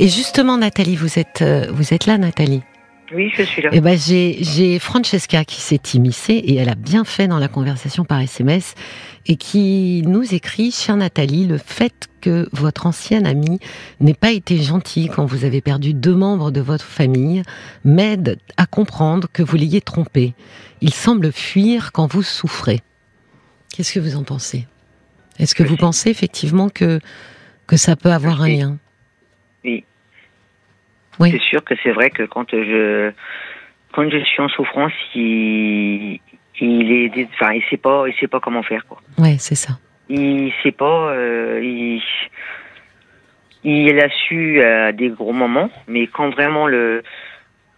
Et justement, Nathalie, vous êtes, euh, vous êtes là, Nathalie Oui, je suis là. Eh ben, j'ai, j'ai Francesca qui s'est immiscée et elle a bien fait dans la conversation par SMS et qui nous écrit, chère Nathalie, le fait que votre ancienne amie n'ait pas été gentille quand vous avez perdu deux membres de votre famille m'aide à comprendre que vous l'ayez trompé. Il semble fuir quand vous souffrez. Qu'est-ce que vous en pensez? Est-ce que vous pensez effectivement que, que ça peut avoir un lien? Oui. C'est sûr que c'est vrai que quand je quand je suis en souffrance, il il est enfin il sait pas il sait pas comment faire quoi. Ouais, c'est ça. Il sait pas euh, il il a su à des gros moments, mais quand vraiment le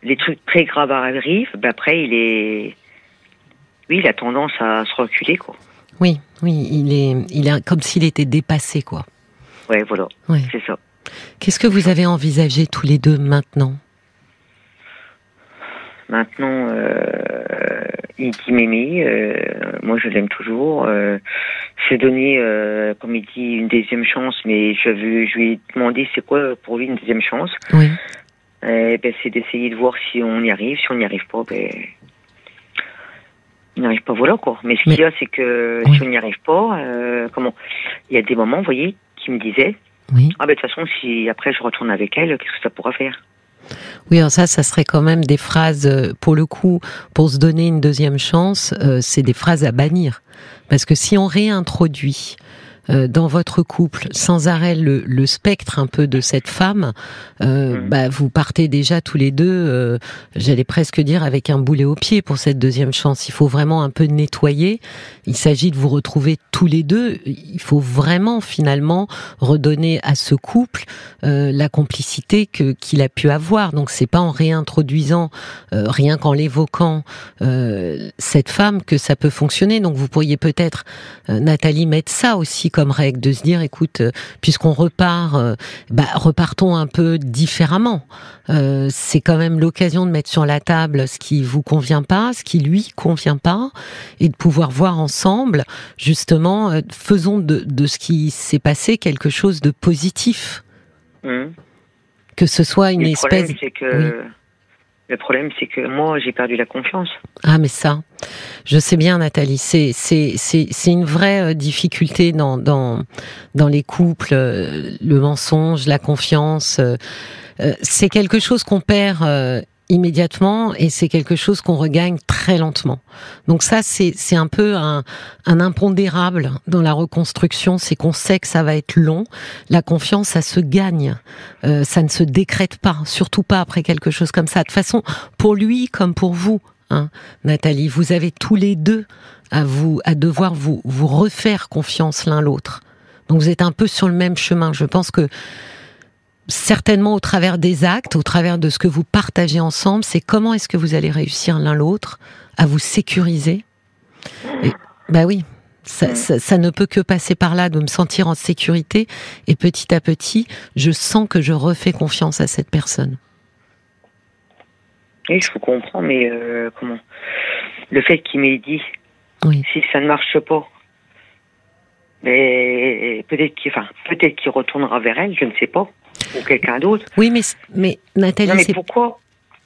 les trucs très graves arrivent, ben après il est oui, il a tendance à se reculer quoi. Oui, oui, il est, il est comme s'il était dépassé, quoi. Ouais, voilà, Ouais. c'est ça. Qu'est-ce que vous avez envisagé tous les deux maintenant? Maintenant, euh, il dit Mémé, euh, moi je l'aime toujours. Euh, je lui ai donné, euh, comme il dit, une deuxième chance, mais je, veux, je lui ai demandé c'est quoi pour lui une deuxième chance? Oui, Euh, ben, c'est d'essayer de voir si on y arrive. Si on n'y arrive pas, ben, on n'y arrive pas, voilà quoi. Mais ce qu'il y a, c'est que Oui. si on n'y arrive pas, euh, comment? Il y a des moments, vous voyez, qui me disaient oui. Ah ben de toute façon, si après je retourne avec elle, qu'est-ce que ça pourra faire? Oui, alors ça, ça serait quand même des phrases, euh, pour le coup, pour se donner une deuxième chance, euh, c'est des phrases à bannir. Parce que si on réintroduit euh, dans votre couple sans arrêt le, le spectre un peu de cette femme, euh, Mhm. bah, vous partez déjà tous les deux, euh, j'allais presque dire, avec un boulet au pied pour cette deuxième chance. Il faut vraiment un peu nettoyer. Il s'agit de vous retrouver tous les deux. Il faut vraiment finalement redonner à ce couple euh, la complicité que qu'il a pu avoir. Donc c'est pas en réintroduisant, euh, rien qu'en l'évoquant euh, cette femme que ça peut fonctionner. Donc vous pourriez peut-être, euh, Nathalie, mettre ça aussi comme règle de se dire, écoute, euh, puisqu'on repart, euh, bah, repartons un peu différemment. Euh, c'est quand même l'occasion de mettre sur la table ce qui vous convient pas, ce qui lui convient pas, et de pouvoir voir ensemble, justement, euh, faisons de, de ce qui s'est passé quelque chose de positif Hum. que ce soit une le espèce. problème, que le problème, c'est que moi, j'ai perdu la confiance. Ah, mais ça, je sais bien, Nathalie, c'est c'est c'est une vraie euh, difficulté dans dans dans les couples, euh, le mensonge, la confiance. euh, c'est quelque chose qu'on perd. immédiatement et c'est quelque chose qu'on regagne très lentement. Donc ça c'est un peu un, un impondérable dans la reconstruction, c'est qu'on sait que ça va être long. La confiance ça se gagne, ça ne se décrète pas, surtout pas après quelque chose comme ça. De toute façon, pour lui comme pour vous, hein, Nathalie, vous avez tous les deux à vous à devoir vous vous refaire confiance l'un l'autre. Donc vous êtes un peu sur le même chemin. Je pense que certainement au travers des actes, au travers de ce que vous partagez ensemble, c'est comment est-ce que vous allez réussir l'un l'autre à vous sécuriser. Et, bah oui, ça, ça, ça ne peut que passer par là, de me sentir en sécurité. Et petit à petit, je sens que je refais confiance à cette personne. Oui, je vous comprends, mais euh, comment? Le fait qu'il m'ait dit, Oui. si ça ne marche pas, mais peut-être qu'il, enfin, peut-être qu'il retournera vers elle, je ne sais pas, ou quelqu'un d'autre. Oui, mais, mais Nathalie, Non, mais pourquoi?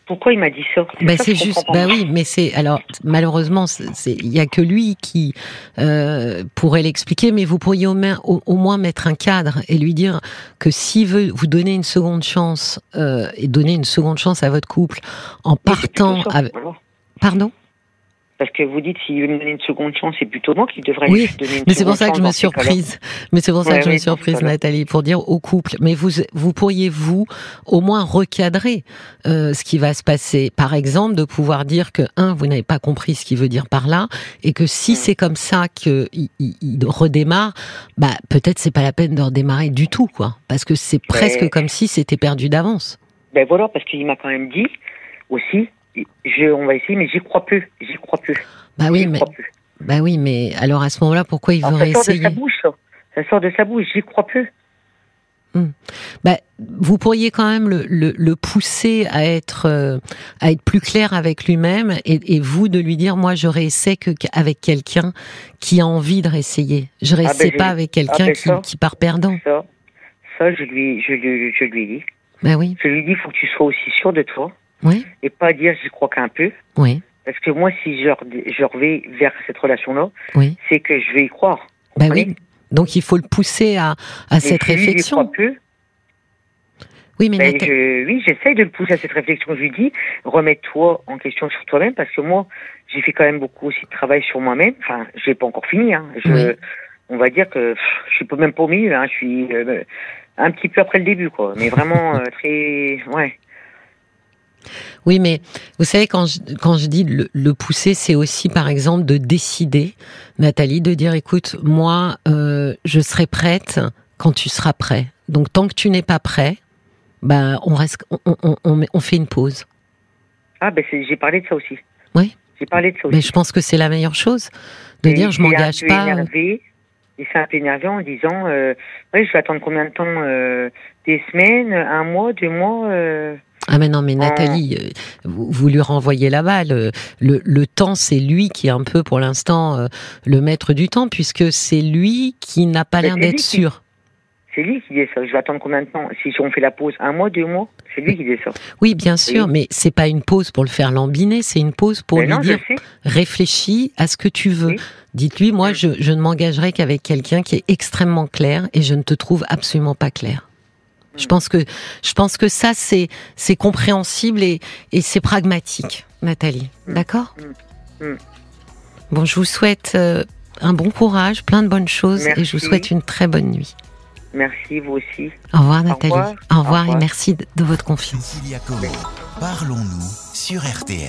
Pourquoi il m'a dit ça? Ben ça c'est juste, bah oui, mais c'est alors malheureusement, c'est- il y a que lui qui euh, pourrait l'expliquer, mais vous pourriez au moins, au, au moins mettre un cadre et lui dire que s'il veut vous donner une seconde chance euh, et donner une seconde chance à votre couple en partant, avec, pardon? Parce que vous dites s'il veut me donner une seconde chance, c'est plutôt moi qui devrais Oui, lui donner une Mais c'est pour seconde ça que chance je me suis surprise. Mais c'est pour ça Ouais, que je me suis surprise. Nathalie, pour dire au couple. Mais vous, vous pourriez vous au moins recadrer euh, ce qui va se passer. Par exemple, de pouvoir dire que un, vous n'avez pas compris ce qu'il veut dire par là, et que si Mm. c'est comme ça qu'il il, il redémarre, bah peut-être c'est pas la peine de redémarrer du tout, quoi, parce que c'est presque comme si c'était perdu d'avance. Ben voilà, parce qu'il m'a quand même dit aussi, je, on va essayer, mais j'y crois plus, j'y crois plus. Bah oui, mais plus. bah oui, mais alors à ce moment-là, pourquoi il veut ça sort de sa bouche, ça. Sort de sa bouche, j'y crois plus. Bah, vous pourriez quand même le, le, le pousser à être euh, à être plus clair avec lui-même et, et vous de lui dire moi je réessaie que avec quelqu'un qui a envie de réessayer. Je ben, réessaie je- pas avec quelqu'un ah, ben, qui, ça. qui part perdant. Ça, ça, je lui, je lui, je lui dit. Ben oui, Je lui dis, il faut que tu sois aussi sûr de toi oui, et pas dire, j'y crois qu'un peu. oui, Parce que moi, si je, je vais vers cette relation-là, oui. c'est que je vais y croire. Ben comprenez oui. Donc il faut le pousser à, cette si lui, il y réflexion. croit peu, Oui, mais ben, je, oui, j'essaye de le pousser à cette réflexion. Je lui dis, remets-toi en question sur toi-même, parce que moi, j'ai fait quand même beaucoup aussi de travail sur moi-même. Enfin, je l'ai pas encore fini. Hein. Je, Oui. On va dire que pff, je suis pas même pas au milieu. Hein. Je suis euh, un petit peu après le début, quoi. Mais vraiment euh, très, ouais. Oui, mais vous savez, quand je, quand je dis le, le pousser, c'est aussi, par exemple, de décider, Nathalie, de dire, écoute, moi, euh, je serai prête quand tu seras prêt. Donc, tant que tu n'es pas prêt, ben, on, reste, on, on, on, on fait une pause. Ah, ben j'ai parlé de ça aussi. Oui. J'ai parlé de ça aussi. Mais je pense que c'est la meilleure chose de Et dire, je m'engage pas. Énervé, il s'est un peu énervé en disant, euh, ouais, je vais attendre combien de temps euh, Des semaines, un mois, deux mois euh, Ah mais non, mais Nathalie, euh, vous, vous lui renvoyez la balle. Euh, Le, le temps, c'est lui qui est un peu, pour l'instant, euh, le maître du temps, puisque c'est lui qui n'a pas l'air d'être sûr. C'est lui qui dit ça. Je vais attendre combien de temps? Si on fait la pause, un mois, deux mois C'est lui qui dit ça. Oui, bien sûr, Oui. mais c'est pas une pause pour le faire lambiner, c'est une pause pour Mais lui non, dire réfléchis à ce que tu veux. Oui. Dites-lui, moi, Mm. je, je ne m'engagerai qu'avec quelqu'un qui est extrêmement clair et je ne te trouve absolument pas clair. Je pense que je pense que ça c'est c'est compréhensible et, et c'est pragmatique, Nathalie. Mm. D'accord Mm. Mm. Bon, je vous souhaite euh, un bon courage, plein de bonnes choses et je vous souhaite une très bonne nuit. Merci, vous aussi. Au revoir, Nathalie. revoir. Au revoir Au revoir. et merci de, de votre confiance. Parlons-nous sur RTL.